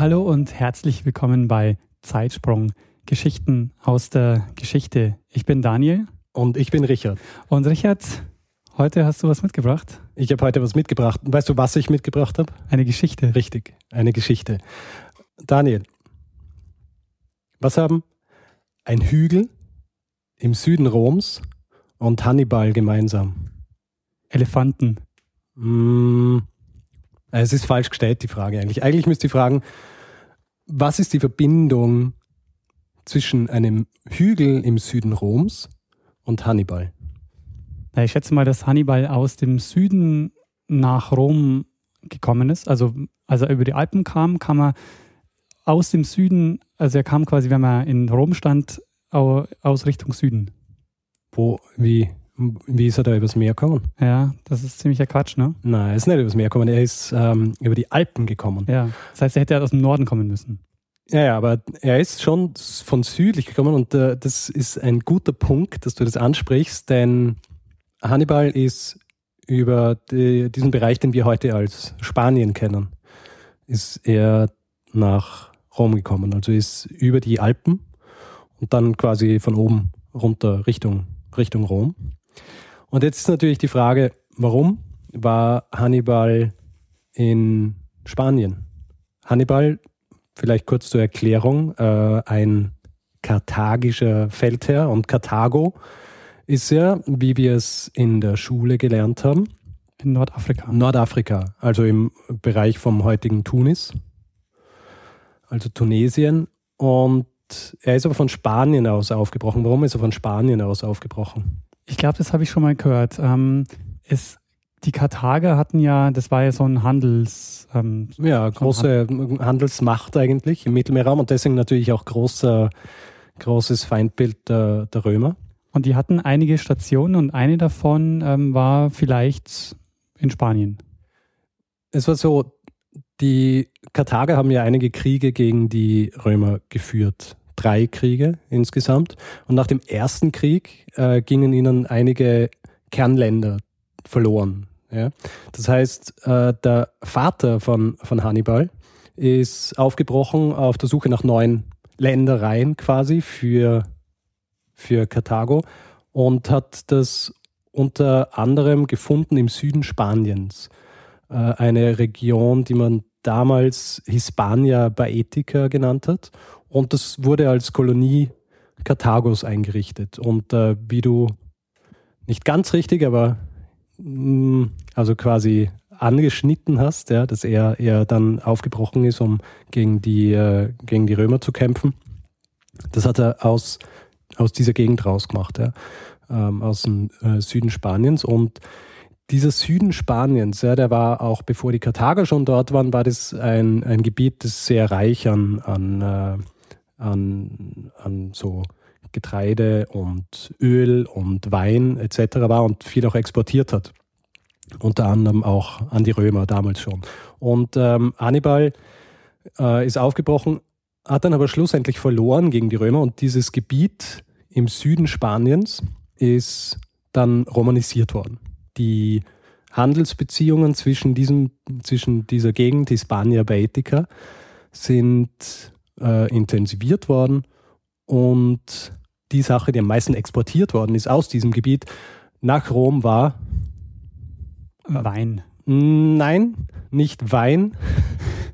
Hallo und herzlich willkommen bei Zeitsprung, Geschichten aus der Geschichte. Ich bin Daniel. Und ich bin Richard. Und Richard, heute hast du was mitgebracht? Ich habe heute was mitgebracht. Weißt du, was ich mitgebracht habe? Eine Geschichte. Richtig, eine Geschichte. Daniel, was haben ein Hügel im Süden Roms und Hannibal gemeinsam? Elefanten. Mm, es ist falsch gestellt, die Frage eigentlich. Eigentlich müsst ihr fragen, was ist die Verbindung zwischen einem Hügel im Süden Roms und Hannibal? Ich schätze mal, dass Hannibal aus dem Süden nach Rom gekommen ist. Also, als er über die Alpen kam, kam er aus dem Süden, also er kam quasi, wenn man in Rom stand, aus Richtung Süden. Wo, wie, wie ist er da übers Meer gekommen? Ja, das ist ziemlicher Quatsch, ne? Nein, er ist nicht übers Meer gekommen, er ist ähm, über die Alpen gekommen. Ja, das heißt, er hätte aus dem Norden kommen müssen. Ja, ja, aber er ist schon von südlich gekommen und äh, das ist ein guter Punkt, dass du das ansprichst, denn Hannibal ist über die, diesen Bereich, den wir heute als Spanien kennen, ist er nach Rom gekommen. Also ist über die Alpen und dann quasi von oben runter Richtung, Richtung Rom. Und jetzt ist natürlich die Frage, warum war Hannibal in Spanien? Hannibal, vielleicht kurz zur Erklärung, äh, ein karthagischer Feldherr und Karthago ist ja, wie wir es in der Schule gelernt haben, in Nordafrika. Nordafrika, also im Bereich vom heutigen Tunis, also Tunesien. Und er ist aber von Spanien aus aufgebrochen. Warum ist er von Spanien aus aufgebrochen? Ich glaube, das habe ich schon mal gehört. Ähm, es, die Karthager hatten ja, das war ja so ein Handels. Ähm, ja, große Handelsmacht eigentlich im Mittelmeerraum und deswegen natürlich auch großer, großes Feindbild der, der Römer. Und die hatten einige Stationen und eine davon ähm, war vielleicht in Spanien. Es war so, die Karthager haben ja einige Kriege gegen die Römer geführt drei Kriege insgesamt. Und nach dem ersten Krieg äh, gingen ihnen einige Kernländer verloren. Ja? Das heißt, äh, der Vater von, von Hannibal ist aufgebrochen auf der Suche nach neuen Ländereien quasi für, für Karthago und hat das unter anderem gefunden im Süden Spaniens. Äh, eine Region, die man damals Hispania Baetica genannt hat und das wurde als Kolonie Karthagos eingerichtet. Und äh, wie du nicht ganz richtig, aber mh, mm, also quasi angeschnitten hast, ja, dass er, er dann aufgebrochen ist, um gegen die, äh, gegen die Römer zu kämpfen. Das hat er aus, aus dieser Gegend rausgemacht, ja, ähm, aus dem äh, Süden Spaniens. Und dieser Süden Spaniens, ja, der war auch bevor die Karthager schon dort waren, war das ein, ein Gebiet, das sehr reich an, an äh, an, an so Getreide und Öl und Wein etc. war und viel auch exportiert hat. Unter anderem auch an die Römer damals schon. Und ähm, Hannibal äh, ist aufgebrochen, hat dann aber schlussendlich verloren gegen die Römer und dieses Gebiet im Süden Spaniens ist dann romanisiert worden. Die Handelsbeziehungen zwischen, diesem, zwischen dieser Gegend, Hispania Baetica, sind äh, intensiviert worden und die Sache, die am meisten exportiert worden ist aus diesem Gebiet nach Rom war Wein. Nein, nicht Wein.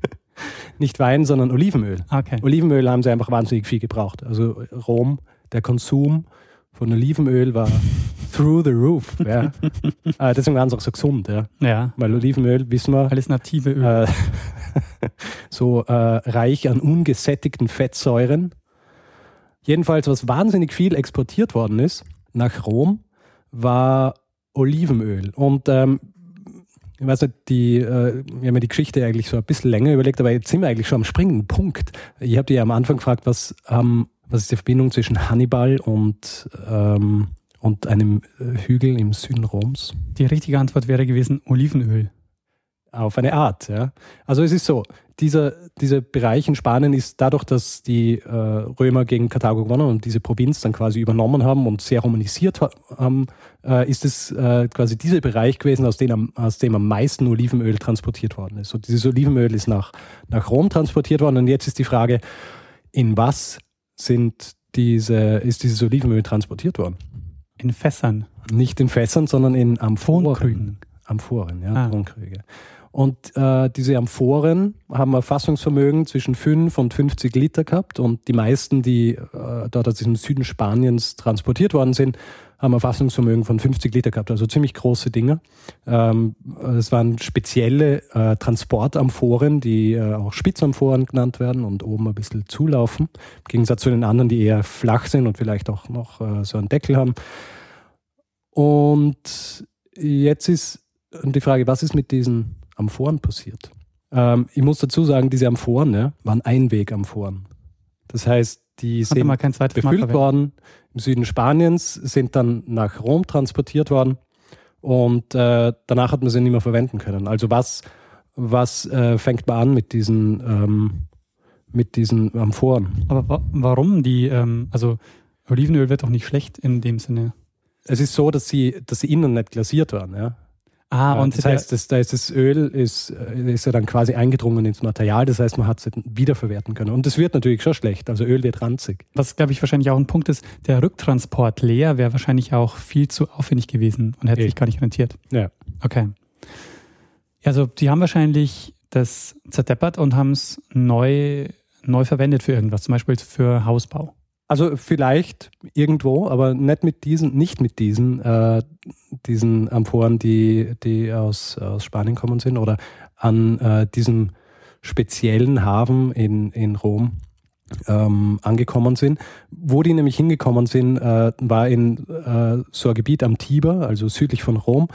nicht Wein, sondern Olivenöl. Okay. Olivenöl haben sie einfach wahnsinnig viel gebraucht. Also Rom, der Konsum von Olivenöl war through the roof. Ja. äh, deswegen waren sie auch so gesund. Ja. ja. Weil Olivenöl, wissen wir. Alles native Öl. Äh, so äh, reich an ungesättigten Fettsäuren. Jedenfalls, was wahnsinnig viel exportiert worden ist nach Rom, war Olivenöl. Und ähm, ich weiß nicht, die, äh, wir haben ja die Geschichte eigentlich so ein bisschen länger überlegt, aber jetzt sind wir eigentlich schon am springenden Punkt. Ich habe dir ja am Anfang gefragt, was, ähm, was ist die Verbindung zwischen Hannibal und, ähm, und einem äh, Hügel im Süden Roms? Die richtige Antwort wäre gewesen Olivenöl. Auf eine Art, ja. Also es ist so, dieser, dieser Bereich in Spanien ist dadurch, dass die äh, Römer gegen Karthago gewonnen und diese Provinz dann quasi übernommen haben und sehr romanisiert haben, äh, ist es äh, quasi dieser Bereich gewesen, aus dem, am, aus dem am meisten Olivenöl transportiert worden ist. Und dieses Olivenöl ist nach, nach Rom transportiert worden und jetzt ist die Frage, in was sind diese, ist dieses Olivenöl transportiert worden? In Fässern. Nicht in Fässern, sondern in Amphoren. Tonkrügen. Amphoren, ja, ah. Tonkrüge. Und äh, diese Amphoren haben ein Fassungsvermögen zwischen 5 und 50 Liter gehabt. Und die meisten, die äh, dort aus diesem Süden Spaniens transportiert worden sind, haben ein Fassungsvermögen von 50 Liter gehabt. Also ziemlich große Dinger. Ähm, es waren spezielle äh, Transportamphoren, die äh, auch Spitzamphoren genannt werden und oben ein bisschen zulaufen. Im Gegensatz zu den anderen, die eher flach sind und vielleicht auch noch äh, so einen Deckel haben. Und jetzt ist die Frage, was ist mit diesen Amphoren passiert. Ähm, ich muss dazu sagen, diese Amphoren ja, waren Einwegamphoren. Das heißt, die sind befüllt worden im Süden Spaniens, sind dann nach Rom transportiert worden und äh, danach hat man sie nicht mehr verwenden können. Also was, was äh, fängt man an mit diesen, ähm, mit diesen Amphoren? Aber wa warum die, ähm, also Olivenöl wird doch nicht schlecht in dem Sinne. Es ist so, dass sie, dass sie innen nicht glasiert waren, ja. Ah, und das heißt, das, da ist das Öl ist, äh, ist ja dann quasi eingedrungen ins Material, das heißt, man hat es wiederverwerten können. Und das wird natürlich schon schlecht, also Öl wird ranzig. Was, glaube ich, wahrscheinlich auch ein Punkt ist, der Rücktransport leer wäre wahrscheinlich auch viel zu aufwendig gewesen und hätte e. sich gar nicht rentiert. Ja. Okay. Also, die haben wahrscheinlich das zerdeppert und haben es neu, neu verwendet für irgendwas, zum Beispiel für Hausbau. Also vielleicht irgendwo, aber nicht mit diesen, nicht mit diesen, äh, diesen Amphoren, die, die aus, aus Spanien kommen sind oder an äh, diesem speziellen Hafen in, in Rom ähm, angekommen sind. Wo die nämlich hingekommen sind, äh, war in äh, so ein Gebiet am Tiber, also südlich von Rom.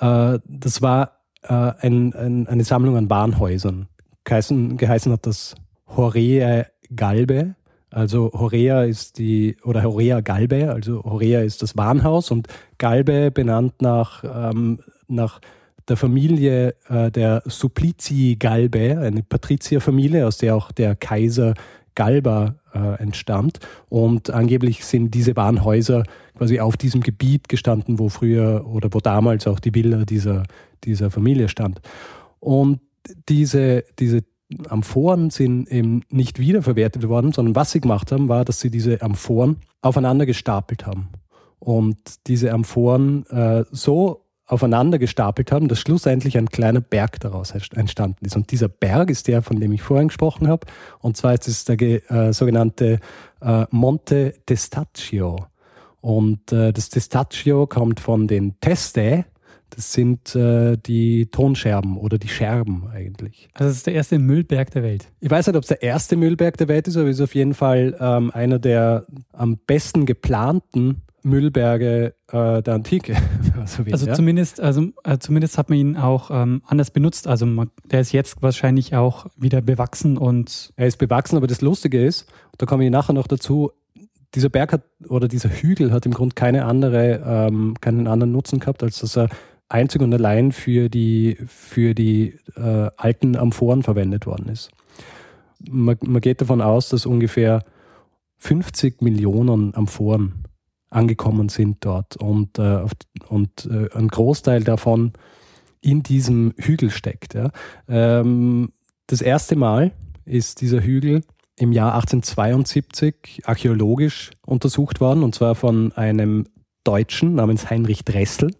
Äh, das war äh, ein, ein, eine Sammlung an Bahnhäusern. Geheißen, geheißen hat das Horea Galbe also Horea ist die, oder Horea Galbe, also Horea ist das Warenhaus und Galbe benannt nach, ähm, nach der Familie äh, der Supplizi Galbe, eine Patrizierfamilie, aus der auch der Kaiser Galba äh, entstammt. Und angeblich sind diese Warenhäuser quasi auf diesem Gebiet gestanden, wo früher oder wo damals auch die Villa dieser, dieser Familie stand. Und diese, diese Amphoren sind eben nicht wiederverwertet worden, sondern was sie gemacht haben, war, dass sie diese Amphoren aufeinander gestapelt haben. Und diese Amphoren äh, so aufeinander gestapelt haben, dass schlussendlich ein kleiner Berg daraus entstanden ist. Und dieser Berg ist der, von dem ich vorhin gesprochen habe. Und zwar ist es der äh, sogenannte äh, Monte Testaccio. Und äh, das Testaccio kommt von den Teste, das sind äh, die Tonscherben oder die Scherben eigentlich. Also das ist der erste Müllberg der Welt. Ich weiß nicht, ob es der erste Müllberg der Welt ist, aber es ist auf jeden Fall ähm, einer der am besten geplanten Müllberge äh, der Antike. so also ja. zumindest, also äh, zumindest hat man ihn auch ähm, anders benutzt. Also man, der ist jetzt wahrscheinlich auch wieder bewachsen und. Er ist bewachsen, aber das Lustige ist, da komme ich nachher noch dazu, dieser Berg hat oder dieser Hügel hat im Grunde keine andere, ähm, keinen anderen Nutzen gehabt, als dass er einzig und allein für die, für die äh, alten Amphoren verwendet worden ist. Man, man, geht davon aus, dass ungefähr 50 Millionen Amphoren angekommen sind dort und, äh, und äh, ein Großteil davon in diesem Hügel steckt. Ja. Ähm, das erste Mal ist dieser Hügel im Jahr 1872 archäologisch untersucht worden und zwar von einem Deutschen namens Heinrich Dressel.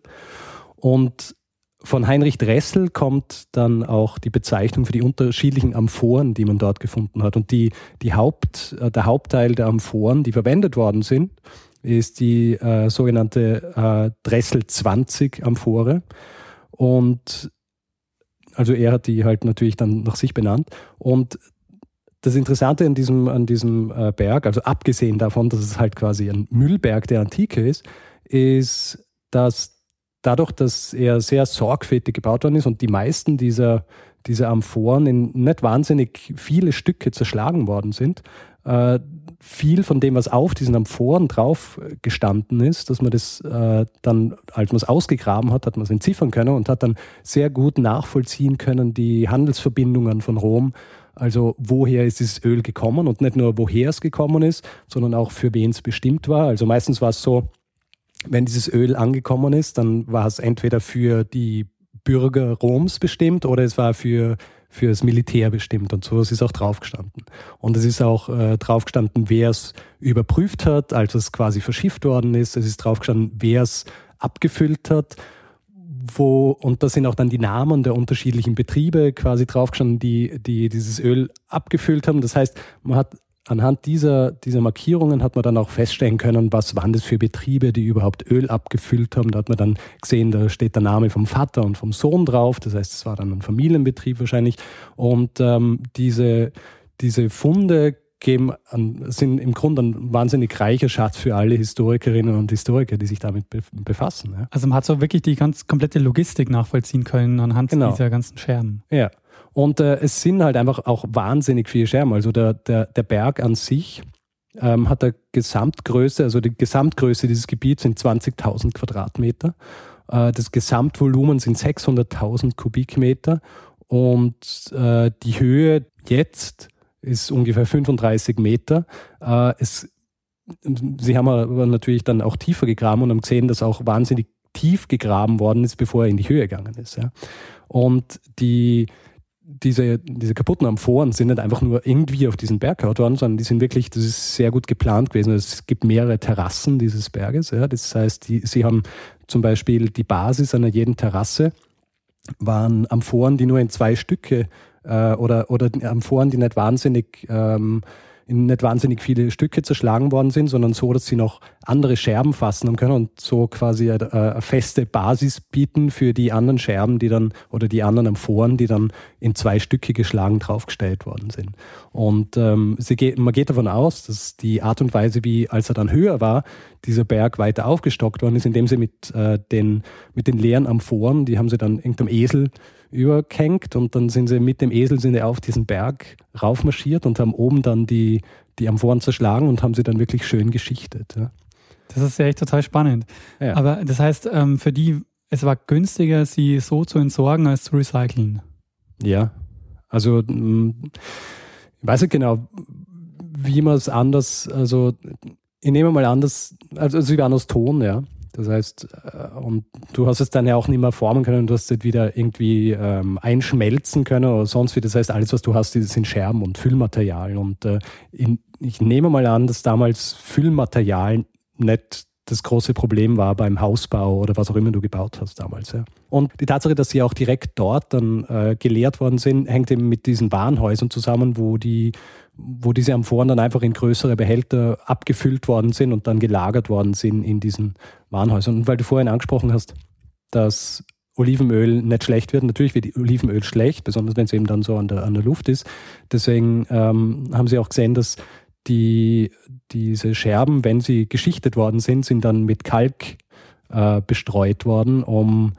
Und von Heinrich Dressel kommt dann auch die Bezeichnung für die unterschiedlichen Amphoren, die man dort gefunden hat. Und die, die Haupt, äh, der Hauptteil der Amphoren, die verwendet worden sind, ist die äh, sogenannte äh, Dressel 20 Amphore. Und also er hat die halt natürlich dann nach sich benannt. Und das Interessante an diesem, an diesem äh, Berg, also abgesehen davon, dass es halt quasi ein Müllberg der Antike ist, ist, dass dadurch, dass er sehr sorgfältig gebaut worden ist und die meisten dieser, dieser Amphoren in nicht wahnsinnig viele Stücke zerschlagen worden sind, äh, viel von dem, was auf diesen Amphoren drauf gestanden ist, dass man das äh, dann, als man es ausgegraben hat, hat man es entziffern können und hat dann sehr gut nachvollziehen können, die Handelsverbindungen von Rom. Also woher ist dieses Öl gekommen und nicht nur woher es gekommen ist, sondern auch für wen es bestimmt war. Also meistens war es so, wenn dieses Öl angekommen ist, dann war es entweder für die Bürger Roms bestimmt oder es war für fürs Militär bestimmt und sowas ist auch draufgestanden. Und es ist auch äh, draufgestanden, wer es überprüft hat, als es quasi verschifft worden ist. Es ist draufgestanden, wer es abgefüllt hat. Wo, und da sind auch dann die Namen der unterschiedlichen Betriebe quasi draufgestanden, die, die dieses Öl abgefüllt haben. Das heißt, man hat anhand dieser, dieser Markierungen hat man dann auch feststellen können, was waren das für Betriebe, die überhaupt Öl abgefüllt haben. Da hat man dann gesehen, da steht der Name vom Vater und vom Sohn drauf. Das heißt, es war dann ein Familienbetrieb wahrscheinlich. Und ähm, diese, diese Funde geben sind im Grunde ein wahnsinnig reicher Schatz für alle Historikerinnen und Historiker, die sich damit befassen. Ja. Also man hat so wirklich die ganz komplette Logistik nachvollziehen können anhand genau. dieser ganzen Scherben. Ja. Und äh, es sind halt einfach auch wahnsinnig viele Scherben. Also der, der, der Berg an sich ähm, hat der Gesamtgröße, also die Gesamtgröße dieses Gebiets sind 20.000 Quadratmeter. Äh, das Gesamtvolumen sind 600.000 Kubikmeter und äh, die Höhe jetzt ist ungefähr 35 Meter. Äh, es, sie haben aber natürlich dann auch tiefer gegraben und haben gesehen, dass auch wahnsinnig tief gegraben worden ist, bevor er in die Höhe gegangen ist. Ja. Und die, diese, diese kaputten Amphoren sind nicht einfach nur irgendwie auf diesen Berg gehauen worden, sondern die sind wirklich, das ist sehr gut geplant gewesen. Es gibt mehrere Terrassen dieses Berges. Ja. Das heißt, die, sie haben zum Beispiel die Basis einer jeden Terrasse waren Amphoren, die nur in zwei Stücke äh, oder, oder Amphoren, die nicht wahnsinnig ähm, in nicht wahnsinnig viele Stücke zerschlagen worden sind, sondern so, dass sie noch andere Scherben fassen können und so quasi eine, eine, feste Basis bieten für die anderen Scherben, die dann oder die anderen Amphoren, die dann in zwei Stücke geschlagen draufgestellt worden sind. Und ähm, geht, man geht davon aus, dass die Art und Weise, wie als er dann höher war, dieser Berg weiter aufgestockt worden ist, indem sie mit, äh, den, mit den leeren Amphoren, die haben sie dann irgendeinem Esel überkenkt und dann sind sie mit dem Esel sind sie auf diesen Berg raufmarschiert und haben oben dann die, die Amphoren zerschlagen und haben sie dann wirklich schön geschichtet. Ja. Das ist ja echt total spannend. Ja. Aber das heißt, ähm, für die, es war günstiger, sie so zu entsorgen, als zu recyceln. Ja, also mm, ich weiß nicht genau, wie man es anders, also ich nehme mal an, dass, also sie waren aus Ton, ja. Das heißt, äh, und du hast es dann ja auch nicht mehr formen können, du hast es wieder irgendwie ähm, einschmelzen können oder sonst wie. Das heißt, alles, was du hast, sind Scherben und Füllmaterial. Und äh, in, ich nehme mal an, dass damals Füllmaterial nicht das große Problem war beim Hausbau oder was auch immer du gebaut hast damals. Ja. Und die Tatsache, dass sie auch direkt dort dann äh, geleert worden sind, hängt eben mit diesen Warenhäusern zusammen, wo die wo diese Amphoren dann einfach in größere Behälter abgefüllt worden sind und dann gelagert worden sind in diesen Warenhäusern. Und weil du vorhin angesprochen hast, dass Olivenöl nicht schlecht wird. Natürlich wird Olivenöl schlecht, besonders wenn es eben dann so an der, an der Luft ist. Deswegen ähm, haben sie auch gesehen, dass die, diese Scherben, wenn sie geschichtet worden sind, sind dann mit Kalk äh, bestreut worden, um,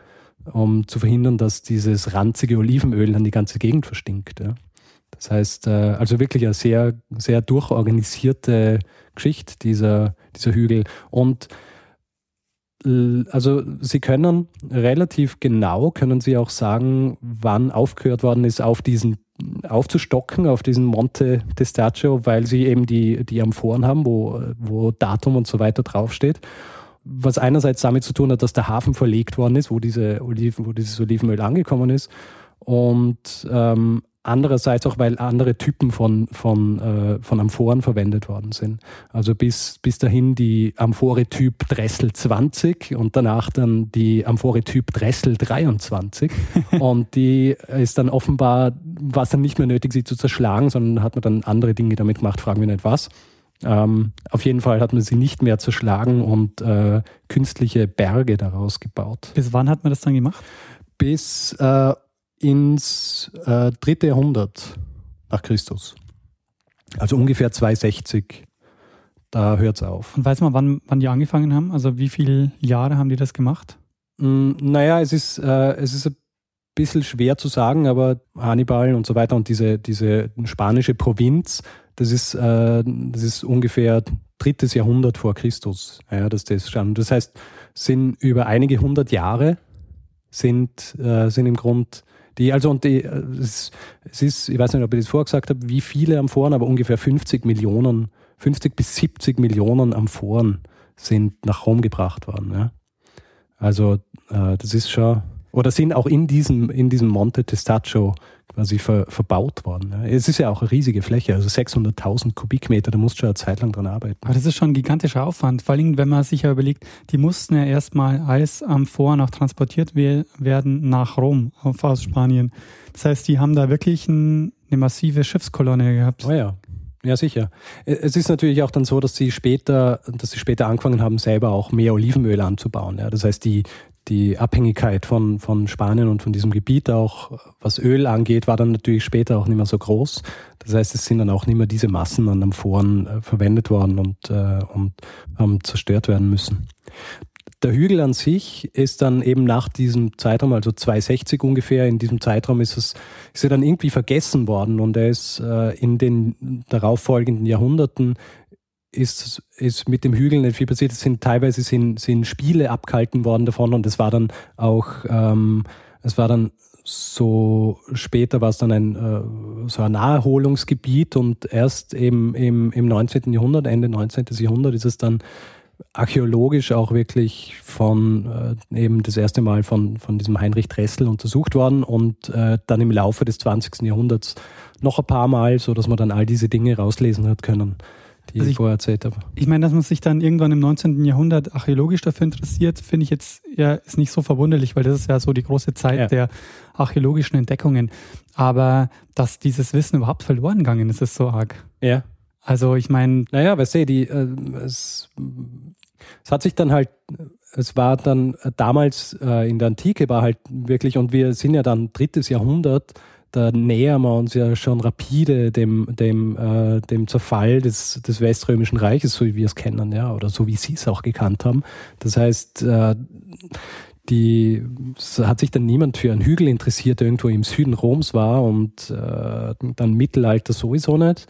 um zu verhindern, dass dieses ranzige Olivenöl dann die ganze Gegend verstinkt. Ja. Das heißt, äh, also wirklich eine sehr, sehr durchorganisierte Geschichte, dieser, dieser Hügel. Und also Sie können relativ genau, können Sie auch sagen, wann aufgehört worden ist, auf diesen aufzustocken, auf diesen Monte Testaccio, weil Sie eben die, die Amphoren haben, wo, wo Datum und so weiter draufsteht. Was einerseits damit zu tun hat, dass der Hafen verlegt worden ist, wo, diese Oliven, wo dieses Olivenöl angekommen ist. Und ähm, Andererseits auch, weil andere Typen von, von, äh, von Amphoren verwendet worden sind. Also bis, bis dahin die Amphore Typ Dressel 20 und danach dann die Amphore Typ Dressel 23. und die ist dann offenbar, war es dann nicht mehr nötig, sie zu zerschlagen, sondern hat man dann andere Dinge damit gemacht, fragen wir nicht was. Ähm, auf jeden Fall hat man sie nicht mehr zerschlagen und äh, künstliche Berge daraus gebaut. Bis wann hat man das dann gemacht? Bis äh, ins äh, dritte Jahrhundert nach Christus. Also ungefähr 260. Da hört es auf. Und weiß man, wann, wann die angefangen haben? Also wie viele Jahre haben die das gemacht? Mm, naja, es ist, äh, es ist ein bisschen schwer zu sagen, aber Hannibal und so weiter und diese, diese spanische Provinz, das ist, äh, das ist ungefähr drittes Jahrhundert vor Christus, ja, dass das stand. Das heißt, sind über einige hundert Jahre sind, äh, sind im Grund die, also und die, äh, es, ist, ich weiß nicht, ob ich das vorgesagt habe, wie viele Amphoren, aber ungefähr 50 Millionen, 50 bis 70 Millionen Amphoren sind nach Rom gebracht worden. Ja. Also äh, das ist schon, oder sind auch in diesem, in diesem Monte Testaccio quasi ver, verbaut worden. Es ist ja auch eine riesige Fläche, also 600.000 Kubikmeter, da musst du ja eine Zeit lang dran arbeiten. Aber das ist schon ein gigantischer Aufwand, vor allem wenn man sich ja überlegt, die mussten ja erstmal als Amphor noch transportiert werden nach Rom aus Spanien. Das heißt, die haben da wirklich ein, eine massive Schiffskolonne gehabt. Oh ja. Ja, sicher. Es ist natürlich auch dann so, dass sie später, dass sie später angefangen haben, selber auch mehr Olivenöl anzubauen. Ja. Das heißt, die, die Abhängigkeit von, von Spanien und von diesem Gebiet auch, was Öl angeht, war dann natürlich später auch nicht mehr so groß. Das heißt, es sind dann auch nicht mehr diese Massen an Amphoren äh, verwendet worden und, äh, und haben zerstört werden müssen. Der Hügel an sich ist dann eben nach diesem Zeitraum, also 260 ungefähr, in diesem Zeitraum ist es, ist er dann irgendwie vergessen worden und er ist äh, in den darauffolgenden Jahrhunderten ist, ist mit dem Hügel nicht viel passiert. Es sind teilweise sind, sind Spiele abgehalten worden davon und es war dann auch, ähm, es war dann so später war es dann ein äh, so ein Naherholungsgebiet und erst eben im, im 19. Jahrhundert, Ende 19. Jahrhundert ist es dann archäologisch auch wirklich von äh, eben das erste Mal von, von diesem Heinrich Dressel untersucht worden und äh, dann im Laufe des 20. Jahrhunderts noch ein paar Mal, so dass man dann all diese Dinge rauslesen hat können, die also ich, vorher erzählt habe. Ich meine, dass man sich dann irgendwann im 19. Jahrhundert archäologisch dafür interessiert, finde ich jetzt ja ist nicht so verwunderlich, weil das ist ja so die große Zeit ja. der archäologischen Entdeckungen. Aber dass dieses Wissen überhaupt verloren gegangen ist, ist so arg. Ja. Also ich meine. Naja, weißt du, die, äh, es, es hat sich dann halt, es war dann äh, damals äh, in der Antike war halt wirklich, und wir sind ja dann drittes Jahrhundert, da nähern wir uns ja schon rapide dem, dem, äh, dem Zerfall des, des Weströmischen Reiches, so wie wir es kennen, ja, oder so wie sie es auch gekannt haben. Das heißt, äh, die, hat sich dann niemand für einen Hügel interessiert, der irgendwo im Süden Roms war und äh, dann Mittelalter sowieso nicht.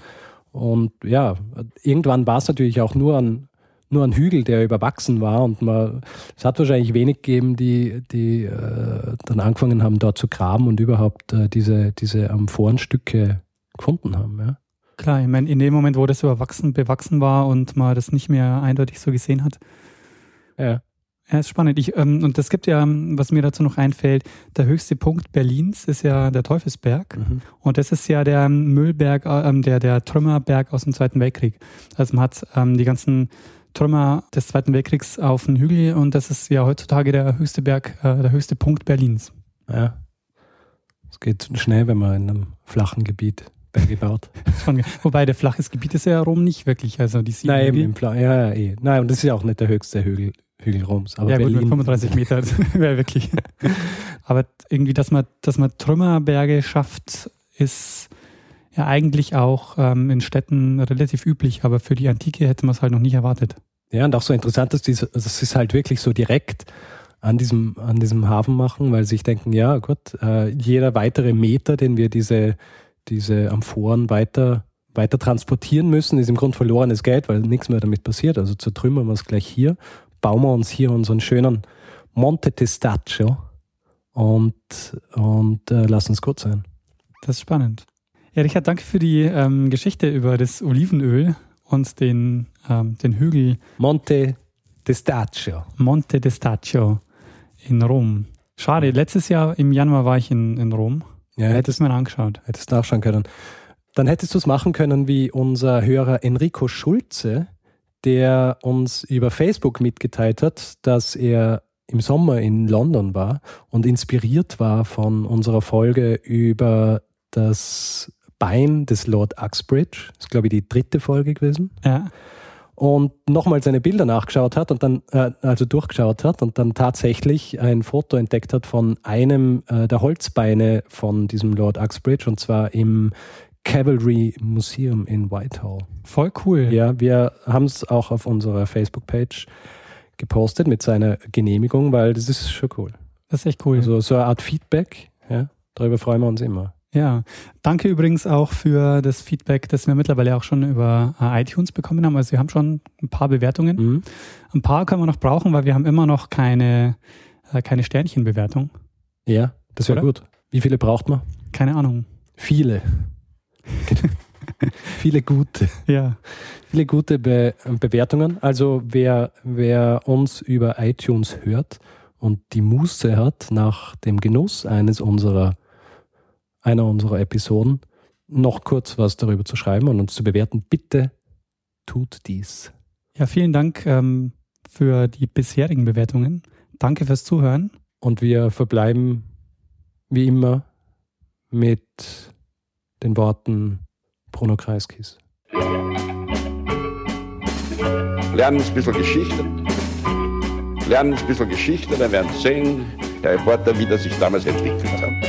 Und ja, irgendwann war es natürlich auch nur ein, nur ein Hügel, der überwachsen war. Und man, es hat wahrscheinlich wenig gegeben, die, die äh, dann angefangen haben, dort zu graben und überhaupt äh, diese, diese Amphorenstücke gefunden haben. Ja. Klar, ich meine, in dem Moment, wo das überwachsen, bewachsen war und man das nicht mehr eindeutig so gesehen hat. Ja. Ja, ist spannend. Ich, ähm, und es gibt ja, was mir dazu noch einfällt, der höchste Punkt Berlins ist ja der Teufelsberg. Mhm. Und das ist ja der Müllberg, äh, der, der Trümmerberg aus dem Zweiten Weltkrieg. Also man hat ähm, die ganzen Trümmer des Zweiten Weltkriegs auf dem Hügel und das ist ja heutzutage der höchste Berg, äh, der höchste Punkt Berlins. Ja. Es geht schnell, wenn man in einem flachen Gebiet Berge baut. Wobei der flaches Gebiet ist ja Rom nicht wirklich. Also die Nein, eben im Fla ja, ja, eh. Nein, und das ist ja auch nicht der höchste Hügel Hügel Roms. Aber ja, Berlin. gut, 35 Meter wäre wirklich. aber irgendwie, dass man, dass man Trümmerberge schafft, ist ja eigentlich auch ähm, in Städten relativ üblich, aber für die Antike hätte man es halt noch nicht erwartet. Ja, und auch so interessant, dass das ist halt wirklich so direkt an diesem, an diesem Hafen machen, weil sie sich denken, ja gut, äh, jeder weitere Meter, den wir diese, diese Amphoren weiter, weiter transportieren müssen, ist im Grunde verlorenes Geld, weil nichts mehr damit passiert. Also zertrümmern wir es gleich hier bauen wir uns hier unseren schönen Monte Testaccio und, und äh, lass uns gut sein. Das ist spannend. Ja, Richard, danke für die ähm, Geschichte über das Olivenöl und den, ähm, den Hügel. Monte Testaccio. Monte Testaccio in Rom. Schade, letztes Jahr im Januar war ich in, in Rom. Ja, hättest du mir angeschaut. Hättest du nachschauen können. Dann hättest du es machen können wie unser Hörer Enrico Schulze, der uns über Facebook mitgeteilt hat, dass er im Sommer in London war und inspiriert war von unserer Folge über das Bein des Lord Uxbridge. Das ist, glaube ich, die dritte Folge gewesen. Ja. Und nochmal seine Bilder nachgeschaut hat und dann, äh, also durchgeschaut hat und dann tatsächlich ein Foto entdeckt hat von einem äh, der Holzbeine von diesem Lord Uxbridge und zwar im Cavalry Museum in Whitehall. Voll cool. Ja, wir haben es auch auf unserer Facebook-Page gepostet mit seiner Genehmigung, weil das ist schon cool. Das ist echt cool. Also so eine Art Feedback, ja, darüber freuen wir uns immer. Ja, danke übrigens auch für das Feedback, das wir mittlerweile auch schon über äh, iTunes bekommen haben. Also wir haben schon ein paar Bewertungen. Mhm. Ein paar können wir noch brauchen, weil wir haben immer noch keine, äh, keine Sternchenbewertung. Ja, das wäre gut. Wie viele braucht man? Keine Ahnung. Viele. viele gute. Ja. Viele gute Be Bewertungen. Also wer, wer uns über iTunes hört und die Muße hat, nach dem Genuss eines unserer, einer unserer Episoden noch kurz was darüber zu schreiben und uns zu bewerten, bitte tut dies. Ja, vielen Dank ähm, für die bisherigen Bewertungen. Danke fürs Zuhören. Und wir verbleiben wie immer mit den Worten Bruno Kreiskis. Lernen ein bisschen Geschichte. Lernen ein bisschen Geschichte, dann werden Sie sehen, der Reporter, wie das sich damals entwickelt hat.